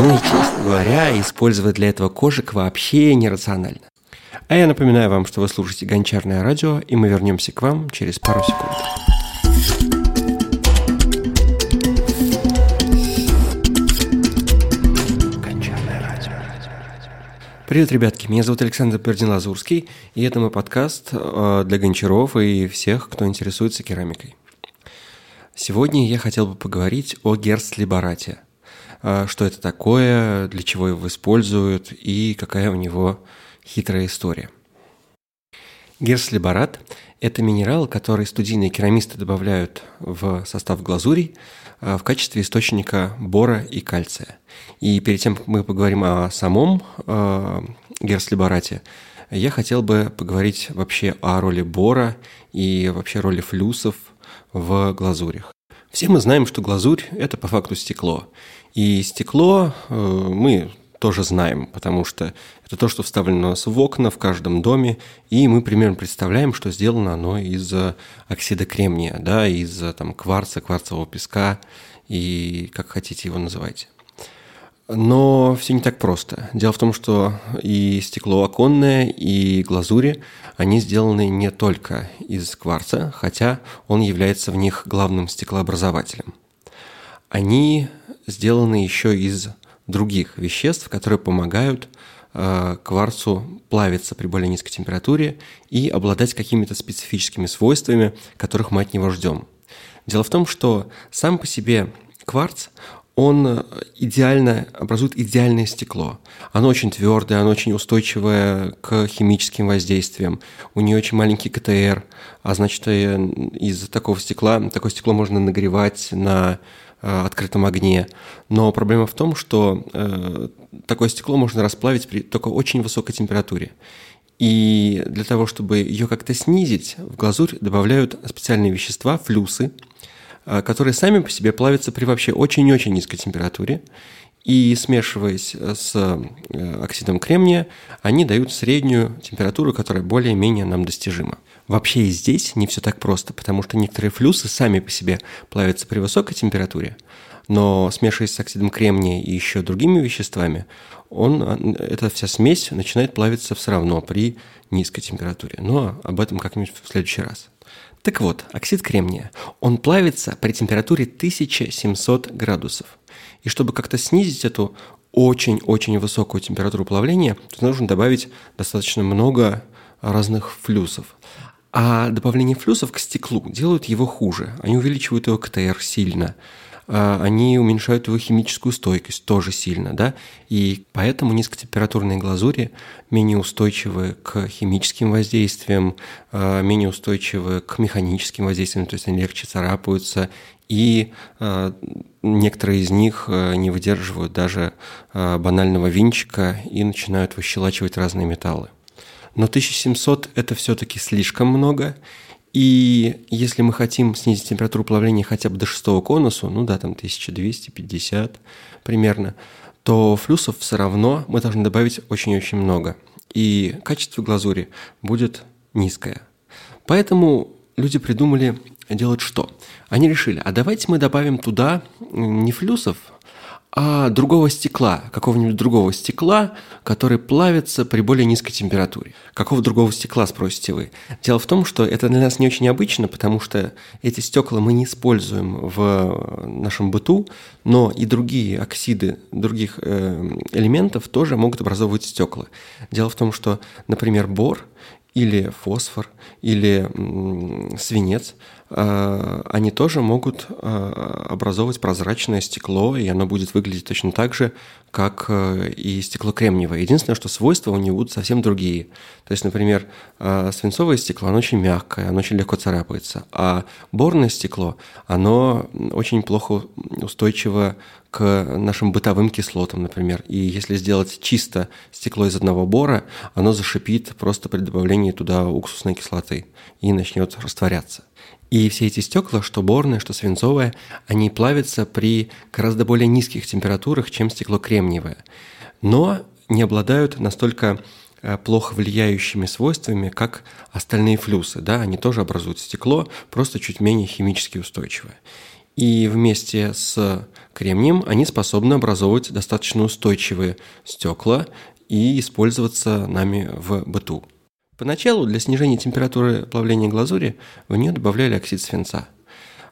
Ну и, честно говоря, использовать для этого кожик вообще нерационально. А я напоминаю вам, что вы слушаете «Гончарное радио», и мы вернемся к вам через пару секунд. Привет, ребятки, меня зовут Александр Пердин-Лазурский, и это мой подкаст э, для гончаров и всех, кто интересуется керамикой. Сегодня я хотел бы поговорить о герцлибарате. Э, что это такое, для чего его используют и какая у него хитрая история. Герцлибарат – это минерал, который студийные керамисты добавляют в состав глазурей Э, в качестве источника бора и кальция. И перед тем, как мы поговорим о самом э, герслиборате, я хотел бы поговорить вообще о роли бора и вообще роли флюсов в глазурях. Все мы знаем, что глазурь – это по факту стекло. И стекло э, мы тоже знаем, потому что это то, что вставлено у нас в окна в каждом доме, и мы примерно представляем, что сделано оно из оксида кремния, да, из там, кварца, кварцевого песка и как хотите его называйте. Но все не так просто. Дело в том, что и стекло оконное, и глазури, они сделаны не только из кварца, хотя он является в них главным стеклообразователем. Они сделаны еще из других веществ, которые помогают э, кварцу плавиться при более низкой температуре и обладать какими-то специфическими свойствами, которых мы от него ждем. Дело в том, что сам по себе кварц, он идеально образует идеальное стекло. Оно очень твердое, оно очень устойчивое к химическим воздействиям. У нее очень маленький КТР, а значит, э, из такого стекла, такое стекло можно нагревать на Э, открытом огне. Но проблема в том, что э, такое стекло можно расплавить при только очень высокой температуре. И для того, чтобы ее как-то снизить, в глазурь добавляют специальные вещества, флюсы, э, которые сами по себе плавятся при вообще очень-очень низкой температуре. И смешиваясь с оксидом кремния, они дают среднюю температуру, которая более-менее нам достижима. Вообще и здесь не все так просто, потому что некоторые флюсы сами по себе плавятся при высокой температуре, но смешиваясь с оксидом кремния и еще другими веществами, он, эта вся смесь начинает плавиться все равно при низкой температуре. Но об этом как-нибудь в следующий раз. Так вот, оксид кремния, он плавится при температуре 1700 градусов. И чтобы как-то снизить эту очень-очень высокую температуру плавления, то нужно добавить достаточно много разных флюсов. А добавление флюсов к стеклу делают его хуже. Они увеличивают его КТР сильно. А, они уменьшают его химическую стойкость тоже сильно, да, и поэтому низкотемпературные глазури менее устойчивы к химическим воздействиям, а, менее устойчивы к механическим воздействиям, то есть они легче царапаются, и а, некоторые из них не выдерживают даже банального винчика и начинают выщелачивать разные металлы. Но 1700 – это все-таки слишком много, и если мы хотим снизить температуру плавления хотя бы до шестого конусу, ну да, там 1250 примерно, то флюсов все равно мы должны добавить очень-очень много. И качество глазури будет низкое. Поэтому люди придумали делать что? Они решили, а давайте мы добавим туда не флюсов, а другого стекла, какого-нибудь другого стекла, который плавится при более низкой температуре. Какого другого стекла, спросите вы? Дело в том, что это для нас не очень обычно, потому что эти стекла мы не используем в нашем быту, но и другие оксиды других э, элементов тоже могут образовывать стекла. Дело в том, что, например, бор или фосфор, или свинец – Э, они тоже могут э, образовывать прозрачное стекло, и оно будет выглядеть точно так же, как э, и стекло кремниевое. Единственное, что свойства у него будут совсем другие. То есть, например, свинцовое стекло, оно очень мягкое, оно очень легко царапается, а борное стекло, оно очень плохо устойчиво к нашим бытовым кислотам, например. И если сделать чисто стекло из одного бора, оно зашипит просто при добавлении туда уксусной кислоты и начнет растворяться. И все эти стекла, что борное, что свинцовое, они плавятся при гораздо более низких температурах, чем стекло кремниевое. Но не обладают настолько э, плохо влияющими свойствами, как остальные флюсы. Да? Они тоже образуют стекло, просто чуть менее химически устойчивое. И вместе с кремнием они способны образовывать достаточно устойчивые стекла и использоваться нами в быту. Поначалу для снижения температуры плавления глазури в нее добавляли оксид свинца.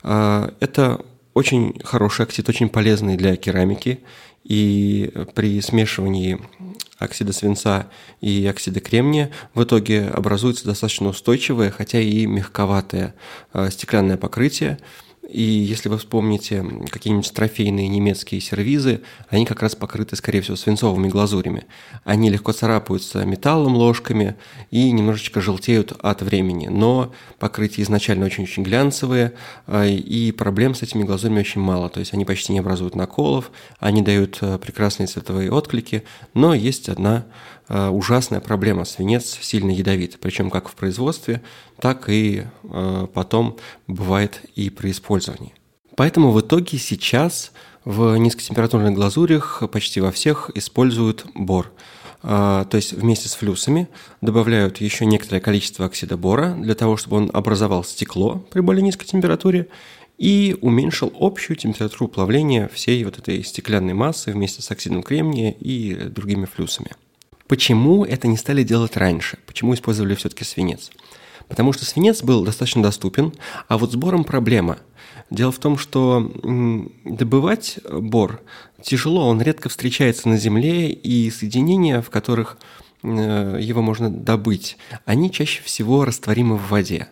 А, это очень хороший оксид, очень полезный для керамики, и при смешивании оксида свинца и оксида кремния в итоге образуется достаточно устойчивое, хотя и мягковатое а, стеклянное покрытие, и если вы вспомните какие-нибудь трофейные немецкие сервизы, они как раз покрыты, скорее всего, свинцовыми глазурями. Они легко царапаются металлом, ложками и немножечко желтеют от времени. Но покрытия изначально очень-очень глянцевые, а, и проблем с этими глазурями очень мало. То есть они почти не образуют наколов, они дают а, прекрасные цветовые отклики, но есть одна ужасная проблема. Свинец сильно ядовит, причем как в производстве, так и а, потом бывает и при использовании. Поэтому в итоге сейчас в низкотемпературных глазурях почти во всех используют бор. А, то есть вместе с флюсами добавляют еще некоторое количество оксида бора для того, чтобы он образовал стекло при более низкой температуре и уменьшил общую температуру плавления всей вот этой стеклянной массы вместе с оксидом кремния и другими флюсами. Почему это не стали делать раньше? Почему использовали все-таки свинец? Потому что свинец был достаточно доступен, а вот сбором проблема. Дело в том, что добывать бор тяжело, он редко встречается на Земле, и соединения, в которых э, его можно добыть, они чаще всего растворимы в воде.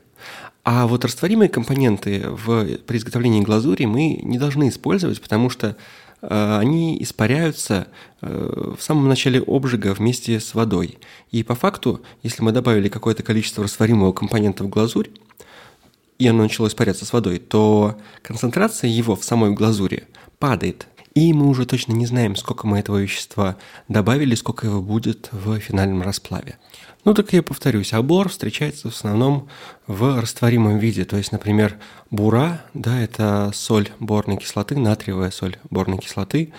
А вот растворимые компоненты в, при изготовлении глазури мы не должны использовать, потому что они испаряются э, в самом начале обжига вместе с водой. И по факту, если мы добавили какое-то количество растворимого компонента в глазурь, и оно начало испаряться с водой, то концентрация его в самой глазури падает. И мы уже точно не знаем, сколько мы этого вещества добавили, сколько его будет в финальном расплаве. Ну так я повторюсь, а встречается в основном в растворимом виде. То есть, например, бура, да, это соль борной кислоты, натриевая соль борной кислоты.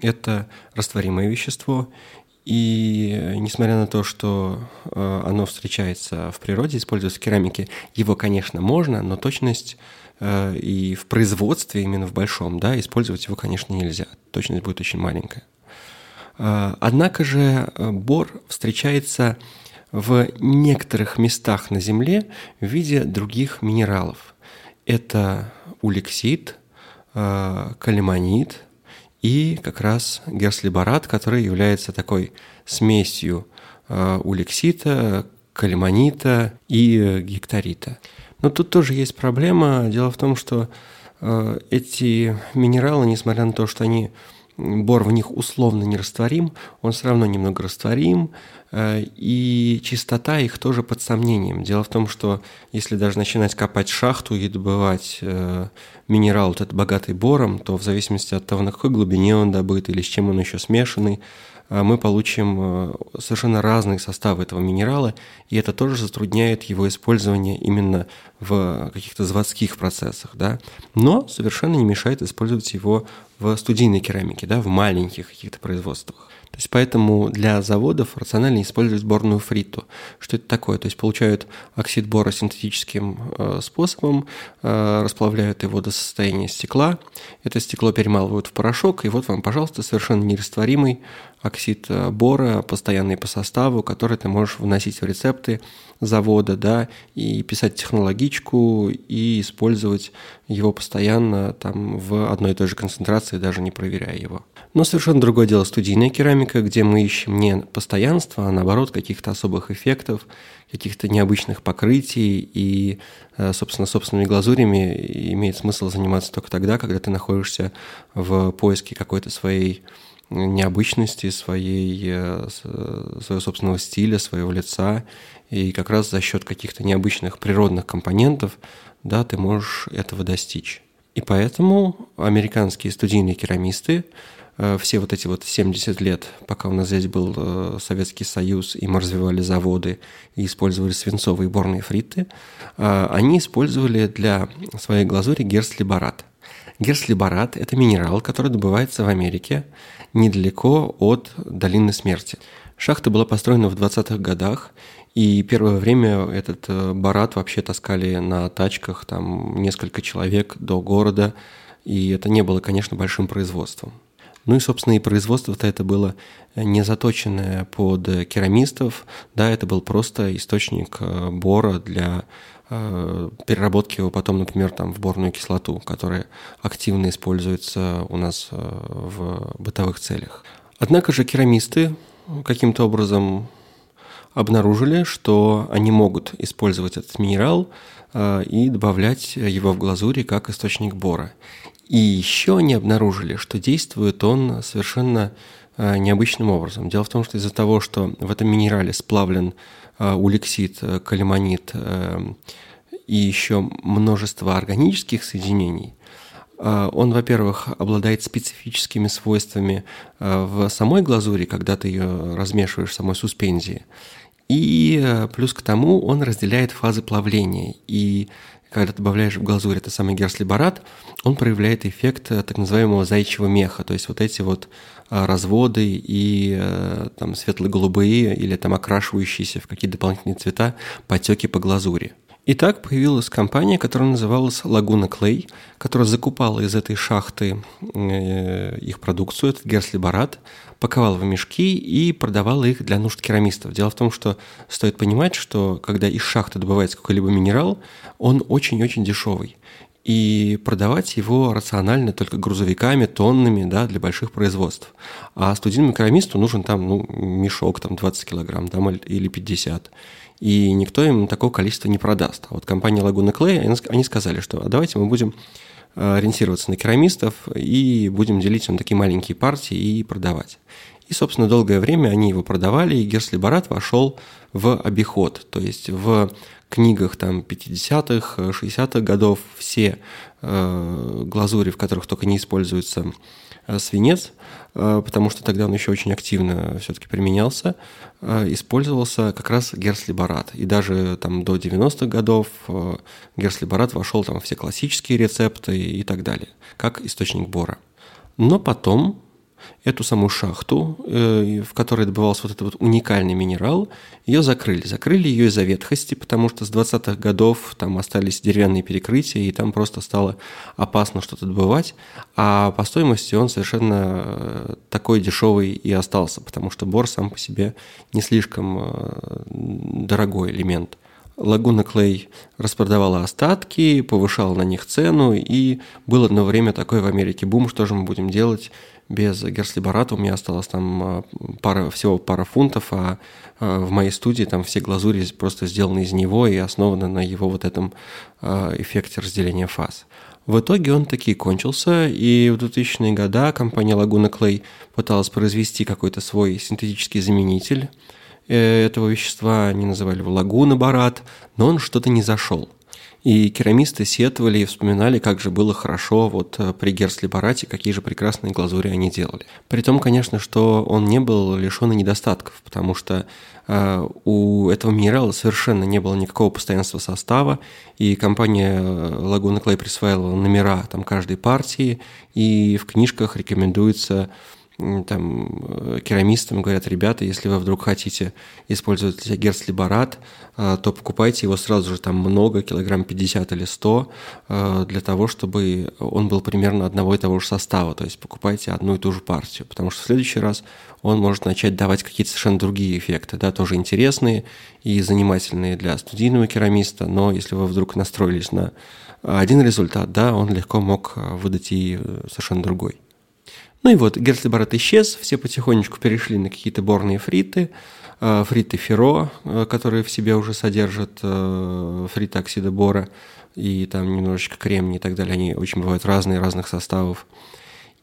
Это растворимое вещество. И несмотря на то, что э, оно встречается в природе, используется в керамике, его, конечно, можно, но точность э, и в производстве, именно в большом, да, использовать его, конечно, нельзя. Точность будет очень маленькая. Э, однако же бор встречается в некоторых местах на Земле в виде других минералов. Это улексит, э, калимонит и как раз герслиборат, который является такой смесью э, улексита, калимонита и гектарита. Но тут тоже есть проблема. Дело в том, что э, эти минералы, несмотря на то, что они бор в них условно нерастворим, он все равно немного растворим, э, и чистота их тоже под сомнением. Дело в том, что если даже начинать копать шахту и добывать э, минерал вот этот богатый бором, то в зависимости от того, на какой глубине он добыт или с чем он еще смешанный, мы получим совершенно разные составы этого минерала, и это тоже затрудняет его использование именно в каких-то заводских процессах, да, но совершенно не мешает использовать его в студийной керамике, да, в маленьких каких-то производствах. То есть поэтому для заводов рационально использовать сборную фриту. Что это такое? То есть получают оксид бора синтетическим э, способом, э, расплавляют его до состояния стекла, это стекло перемалывают в порошок, и вот вам, пожалуйста, совершенно нерастворимый оксид э, бора, постоянный по составу, который ты можешь вносить в рецепты завода, да, и писать технологичку, и использовать его постоянно там в одной и той же концентрации, даже не проверяя его. Но совершенно другое дело студийная керамика, где мы ищем не постоянство, а наоборот каких-то особых эффектов, каких-то необычных покрытий, и, э, собственно, собственными глазурями имеет смысл заниматься только тогда, когда ты находишься в поиске какой-то своей необычности, своей, э, своего собственного стиля, своего лица и как раз за счет каких-то необычных природных компонентов, да, ты можешь этого достичь. И поэтому американские студийные керамисты э, все вот эти вот 70 лет, пока у нас здесь был э, Советский Союз, и мы развивали заводы и использовали свинцовые борные фриты, э, они использовали для своей глазури герслиборат. Герслиборат – это минерал, который добывается в Америке недалеко от долины смерти. Шахта была построена в 20-х годах, и первое время этот э, барат вообще таскали на тачках, там несколько человек до города, И это не было, конечно, большим производством. Ну и, собственно, и производство-то это было не заточенное под керамистов, да, это был просто источник э, бора для э, переработки его потом, например, там, в борную кислоту, которая активно используется у нас э, в бытовых целях. Однако же керамисты каким-то образом обнаружили, что они могут использовать этот минерал и добавлять его в глазури как источник бора. И еще они обнаружили, что действует он совершенно э, необычным образом. Дело в том, что из-за того, что в этом минерале сплавлен э, улексит, э, калимонит и еще множество органических соединений, он, во-первых, обладает специфическими свойствами в самой глазури, когда ты ее размешиваешь в самой суспензии. И плюс к тому он разделяет фазы плавления. И когда добавляешь в глазурь это самый герслибарат, он проявляет эффект э, так называемого зайчьего меха, то есть вот эти вот э, разводы и э, там светло-голубые или там окрашивающиеся в какие-то дополнительные цвета потеки по глазури. И так появилась компания, которая называлась Лагуна Клей, которая закупала из этой шахты их продукцию, этот герслибарат, паковала в мешки и продавала их для нужд керамистов. Дело в том, что стоит понимать, что когда из шахты добывается какой-либо минерал, он очень-очень дешевый. И продавать его рационально только грузовиками, тоннами, да, для больших производств. А студийному керамисту нужен там, ну, мешок, там, 20 килограмм, там, или 50 и никто им такого количества не продаст. А вот компания Лагуна Клей, они сказали, что а давайте мы будем э, ориентироваться на керамистов и будем делить на такие маленькие партии и продавать. И, собственно, долгое время они его продавали, и Герслибарат вошел в обиход. То есть в книгах там 50-х, 60-х годов все э, глазури, в которых только не используется э, свинец, э, потому что тогда он еще очень активно все-таки применялся, э, использовался как раз герслибарат. И даже там до 90-х годов э, герслибарат вошел там все классические рецепты и так далее, как источник бора. Но потом эту самую шахту, э, в которой добывался вот этот вот уникальный минерал, ее закрыли. Закрыли ее из-за ветхости, потому что с 20-х годов там остались деревянные перекрытия, и там просто стало опасно что-то добывать. А по стоимости он совершенно э, такой дешевый и остался, потому что бор сам по себе не слишком э, дорогой элемент. Лагуна Клей распродавала остатки, повышала на них цену, и был одно время такой в Америке бум, что же мы будем делать без герслибарата. У меня осталось там а, пара, всего пара фунтов, а, а в моей студии там все глазури просто сделаны из него и основаны на его вот этом а, эффекте разделения фаз. В итоге он таки кончился, и в 2000-е годы компания Laguna Clay пыталась произвести какой-то свой синтетический заменитель этого вещества, они называли его Лагуна Барат, но он что-то не зашел – и керамисты сетовали и вспоминали, как же было хорошо вот э, при Герсли-Барате, какие же прекрасные глазури они делали. При том, конечно, что он не был лишен недостатков, потому что э, у этого минерала совершенно не было никакого постоянства состава, и компания Лагуна Клей присваивала номера там каждой партии, и в книжках рекомендуется там э, керамистам говорят, ребята, если вы вдруг хотите использовать герцлибарат, э, то покупайте его сразу же там много, килограмм 50 или 100, э, для того, чтобы он был примерно одного и того же состава, то есть покупайте одну и ту же партию, потому что в следующий раз он может начать давать какие-то совершенно другие эффекты, да, тоже интересные и занимательные для студийного керамиста, но если вы вдруг настроились на один результат, да, он легко мог выдать и совершенно другой. Ну и вот, Герцлибарат исчез, все потихонечку перешли на какие-то борные фриты, э, фриты феро, э, которые в себе уже содержат э, фриты оксида бора, и там немножечко кремния и так далее, они очень бывают разные, разных составов.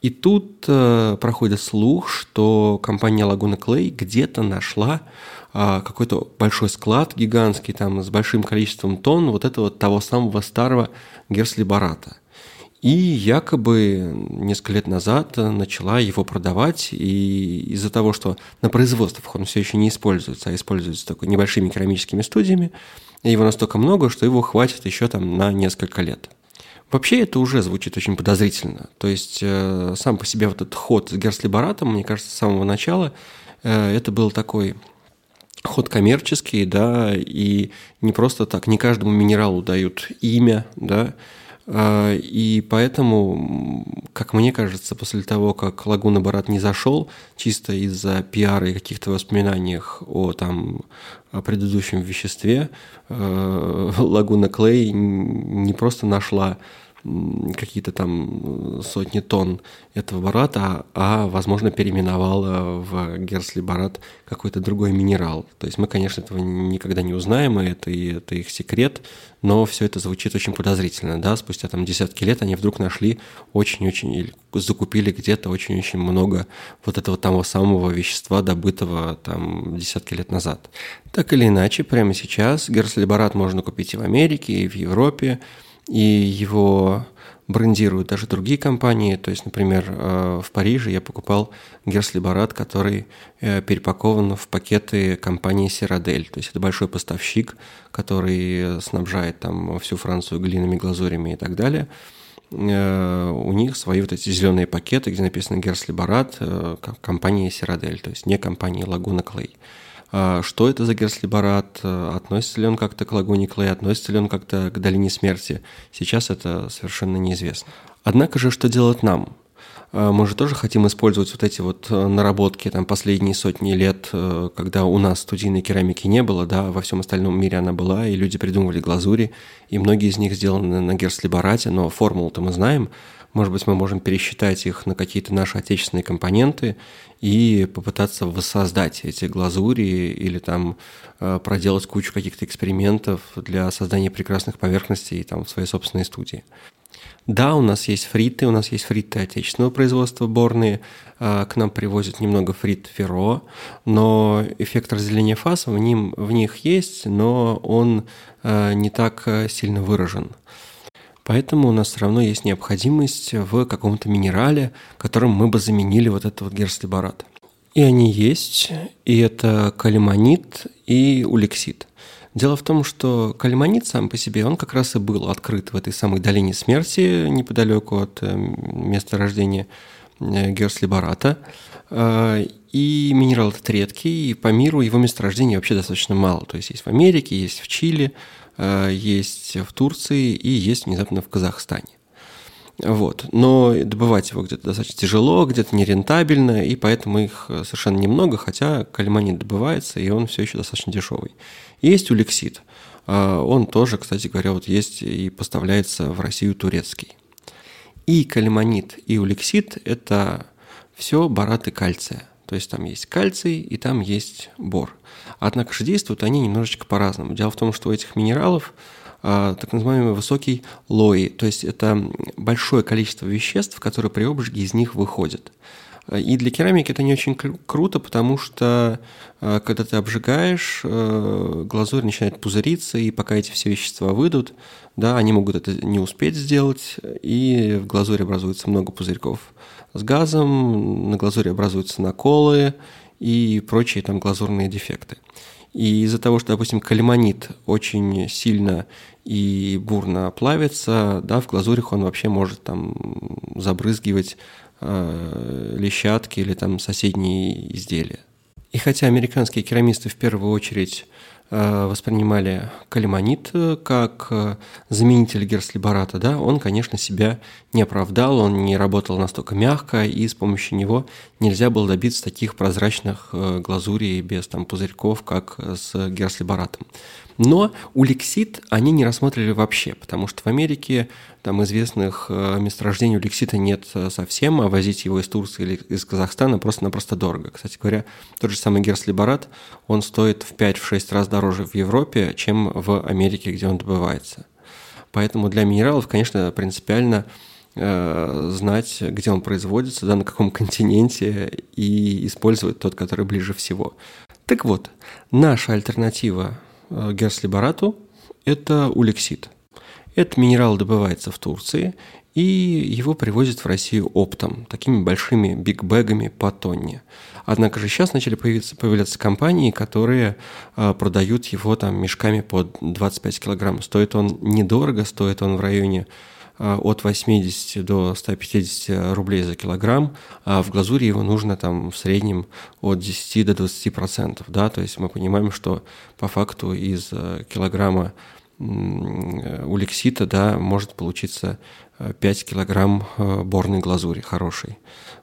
И тут проходит слух, что компания Лагуна Клей где-то нашла какой-то большой склад гигантский, там, с большим количеством тонн вот этого того самого старого герслибарата – и якобы несколько лет назад начала его продавать, и из-за того, что на производствах он все еще не используется, а используется только небольшими керамическими студиями, его настолько много, что его хватит еще там на несколько лет. Вообще это уже звучит очень подозрительно. То есть э, сам по себе вот этот ход с Герслибаратом, мне кажется, с самого начала э, это был такой ход коммерческий, да, и не просто так, не каждому минералу дают имя, да, и поэтому, как мне кажется, после того, как Лагуна Барат не зашел, чисто из-за пиара и каких-то воспоминаниях о там о предыдущем веществе, э, Лагуна Клей не просто нашла какие-то там сотни тонн этого барата, а, возможно, переименовала в Герсли барат какой-то другой минерал. То есть мы, конечно, этого никогда не узнаем, и это, и это их секрет, но все это звучит очень подозрительно, да, спустя там десятки лет они вдруг нашли очень-очень, или закупили где-то очень-очень много вот этого того самого вещества, добытого там десятки лет назад. Так или иначе, прямо сейчас Герсли барат можно купить и в Америке, и в Европе, и его брендируют даже другие компании. То есть, например, э, в Париже я покупал Герсли Барат, который э, перепакован в пакеты компании Сирадель. То есть это большой поставщик, который снабжает там всю Францию глинами, глазурями и так далее. Э, у них свои вот эти зеленые пакеты, где написано Герсли Барат, компании Сирадель, то есть не компании Лагуна Клей. А что это за Герслибарат? Относится ли он как-то к лагуне Клей? Относится ли он как-то к долине смерти? Сейчас это совершенно неизвестно. Однако же, что делать нам? А мы же тоже хотим использовать вот эти вот э, наработки там последние сотни лет, э, когда у нас студийной керамики не было, да, во всем остальном мире она была, и люди придумывали глазури, и многие из них сделаны на герслибарате, но формулу-то мы знаем, может быть, мы можем пересчитать их на какие-то наши отечественные компоненты и попытаться воссоздать эти глазури или там э, проделать кучу каких-то экспериментов для создания прекрасных поверхностей там в своей собственной студии. Да, у нас есть фриты, у нас есть фриты отечественного производства борные, э, к нам привозят немного фрит ферро, но эффект разделения фаз в, ним, в них есть, но он э, не так сильно выражен. Поэтому у нас все равно есть необходимость в каком-то минерале, которым мы бы заменили вот этот вот герслибарат. И они есть, и это калимонит и улексит. Дело в том, что калимонит сам по себе, он как раз и был открыт в этой самой долине смерти, неподалеку от э, места рождения э, Герслибарата. Э, и минерал этот редкий, и по миру его месторождений вообще достаточно мало. То есть есть в Америке, есть в Чили, есть в Турции и есть внезапно в Казахстане. Вот. Но добывать его где-то достаточно тяжело, где-то нерентабельно, и поэтому их совершенно немного, хотя калиманит добывается, и он все еще достаточно дешевый. Есть улексит. Э, он тоже, кстати говоря, вот есть и поставляется в Россию турецкий. И калиманит, и улексит – это все бараты кальция. То есть там есть кальций и там есть бор. Однако же действуют они немножечко по-разному. Дело в том, что у этих минералов а, так называемый высокий лои, то есть это большое количество веществ, которые при обжиге из них выходят. И для керамики это не очень круто, потому что а, когда ты обжигаешь, а, глазурь начинает пузыриться, и пока эти все вещества выйдут, да, они могут это не успеть сделать, и в глазури образуется много пузырьков с газом, на глазури образуются наколы и прочие там глазурные дефекты. И из-за того, что, допустим, калимонит очень сильно и бурно плавится, да, в глазурях он вообще может там забрызгивать э, лещатки или там соседние изделия. И хотя американские керамисты в первую очередь Э, воспринимали калимонит э, как э, заменитель герслибарата, да, он, конечно, себя не оправдал, он не работал настолько мягко, и с помощью него нельзя было добиться таких прозрачных глазурей без там, пузырьков, как с герслибаратом. Но улексит они не рассмотрели вообще, потому что в Америке там известных э, месторождений улексита нет э, совсем, а возить его из Турции или из Казахстана просто-напросто дорого. Кстати говоря, тот же самый герслибарат, он стоит в 5-6 раз дороже в Европе, чем в Америке, где он добывается. Поэтому для минералов, конечно, принципиально э, знать, где он производится, да, на каком континенте, и использовать тот, который ближе всего. Так вот, наша альтернатива Э, герслибарату – это улексит. Этот минерал добывается в Турции, и его привозят в Россию оптом, такими большими бигбэгами по тонне. Однако же сейчас начали появиться, появляться компании, которые э, продают его там мешками под 25 килограмм. Стоит он недорого, стоит он в районе от 80 до 150 рублей за килограмм, а в глазури его нужно там в среднем от 10 до 20 процентов, да, то есть мы понимаем, что по факту из э, килограмма улексита, да, может получиться 5 килограмм борной глазури хорошей.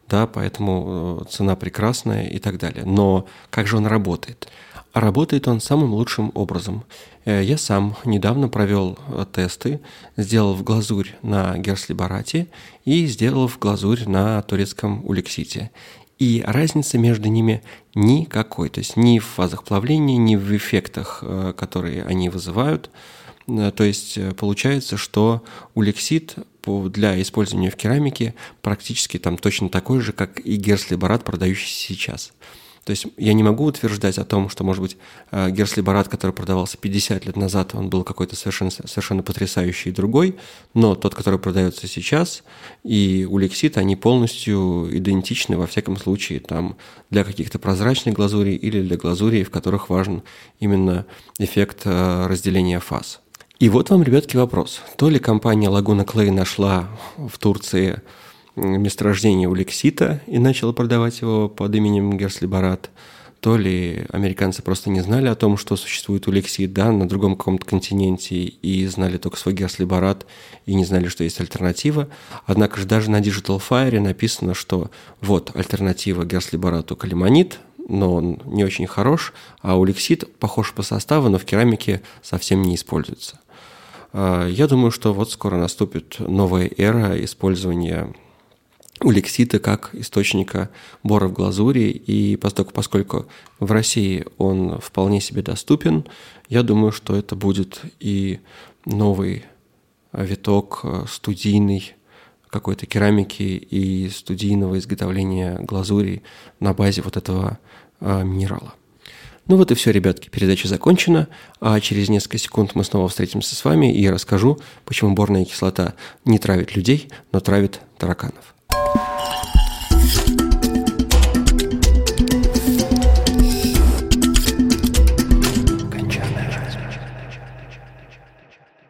Да, поэтому цена прекрасная и так далее. Но как же он работает? Работает он самым лучшим образом. Э, я сам недавно провел э, тесты, сделал в глазурь на герслибарате и сделал в глазурь на турецком улексите. И разницы между ними никакой. То есть ни в фазах плавления, ни в эффектах, э, которые они вызывают. То есть получается, что улексит для использования в керамике практически там точно такой же, как и герслибарат, продающийся сейчас. То есть я не могу утверждать о том, что, может быть, э, Герслибарат, который продавался 50 лет назад, он был какой-то совершенно, совершенно потрясающий другой, но тот, который продается сейчас, и Улексит, они полностью идентичны, во всяком случае, там, для каких-то прозрачных глазурей или для глазурей, в которых важен именно эффект э, разделения фаз. И вот вам, ребятки, вопрос. То ли компания Лагуна Клей нашла в Турции месторождение улексита и начала продавать его под именем Герслибарат, то ли американцы просто не знали о том, что существует улексит, да, на другом каком-то континенте, и знали только свой Герслибарат, и не знали, что есть альтернатива. Однако же даже на Digital Fire написано, что вот альтернатива Герслибарату калимонит, но он не очень хорош, а улексит похож по составу, но в керамике совсем не используется. А, я думаю, что вот скоро наступит новая эра использования у лексита как источника бора в глазури, и поскольку, поскольку в России он вполне себе доступен, я думаю, что это будет и новый виток студийный какой-то керамики и студийного изготовления глазури на базе вот этого э, минерала. Ну вот и все, ребятки, передача закончена, а через несколько секунд мы снова встретимся с вами и расскажу, почему борная кислота не травит людей, но травит тараканов.